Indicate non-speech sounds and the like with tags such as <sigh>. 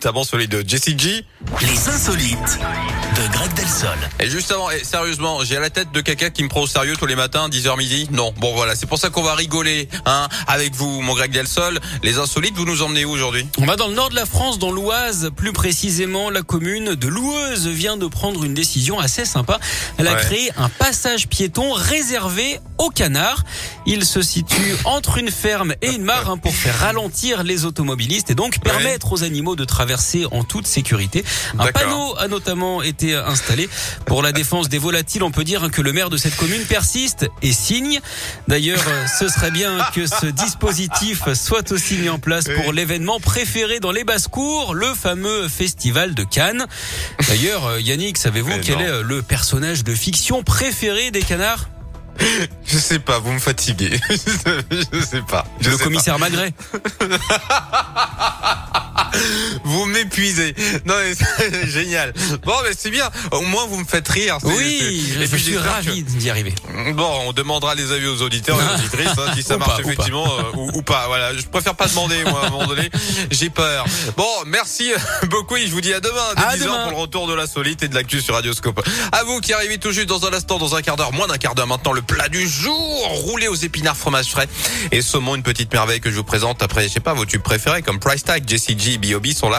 Notamment celui de Jessie G. Les insolites de Greg Delsol. Et justement, et sérieusement, j'ai à la tête de quelqu'un qui me prend au sérieux tous les matins, 10h midi. Non, bon voilà, c'est pour ça qu'on va rigoler, hein, avec vous, mon Greg Delsol. Les insolites, vous nous emmenez où aujourd'hui? On va dans le nord de la France, dans l'Oise, plus précisément la commune de Loueuse vient de prendre une décision assez sympa. Elle a Ouais. créé un passage piéton réservé aux canards. Il se situe entre une ferme et une mare hein, pour faire ralentir les automobilistes et donc permettre aux animaux de traverser en toute sécurité. Un panneau a notamment été installé pour la défense des volatiles. On peut dire que le maire de cette commune persiste et signe. D'ailleurs, ce serait bien que ce dispositif soit aussi mis en place pour l'événement préféré dans les basses-cours, le fameux festival de Cannes. D'ailleurs, euh, Yannick, savez-vous quel non. est euh, le personnage de fiction préféré des canards? Je sais pas, vous me fatiguez. <laughs> je sais pas. Je Le sais commissaire Magret. <laughs> <laughs> Vous m'épuisez. Non, mais c'est <laughs> génial. Bon, mais c'est bien. Au moins, vous me faites rire. Oui, je, Et puis, suis ravi d'y arriver. Bon, on demandera les avis aux auditeurs et aux <laughs> auditrices hein, si ça Ou marche pas, ou pas. effectivement euh, ou, ou pas. Voilà, je préfère pas demander moi à un moment donné. J'ai peur. Bon, merci beaucoup et je vous dis à demain dès À 10h demain. pour le retour de la solite et de l'actu sur Radioscope. À vous qui arrivez tout juste dans un instant, dans un quart d'heure, moins d'un quart d'heure maintenant, le plat du jour, roulé aux épinards fromage frais et saumon, une petite merveille que je vous présente après, je sais pas, vos tubes préférés comme Price Tag, Jessie G, B.O.B. sont là.